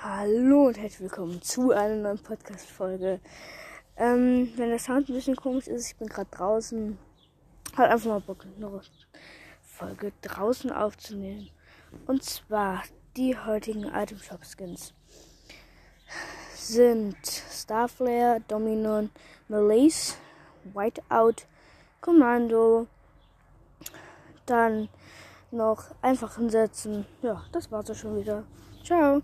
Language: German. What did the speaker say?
Hallo und herzlich willkommen zu einer neuen Podcast-Folge. Ähm, wenn der Sound ein bisschen komisch ist, ich bin gerade draußen. Hat einfach mal Bock, eine Folge draußen aufzunehmen. Und zwar die heutigen Item Shop Skins sind Starflare, Dominion, Malaise, Whiteout, Commando, dann noch einfach hinsetzen. Ja, das war's auch schon wieder. Ciao.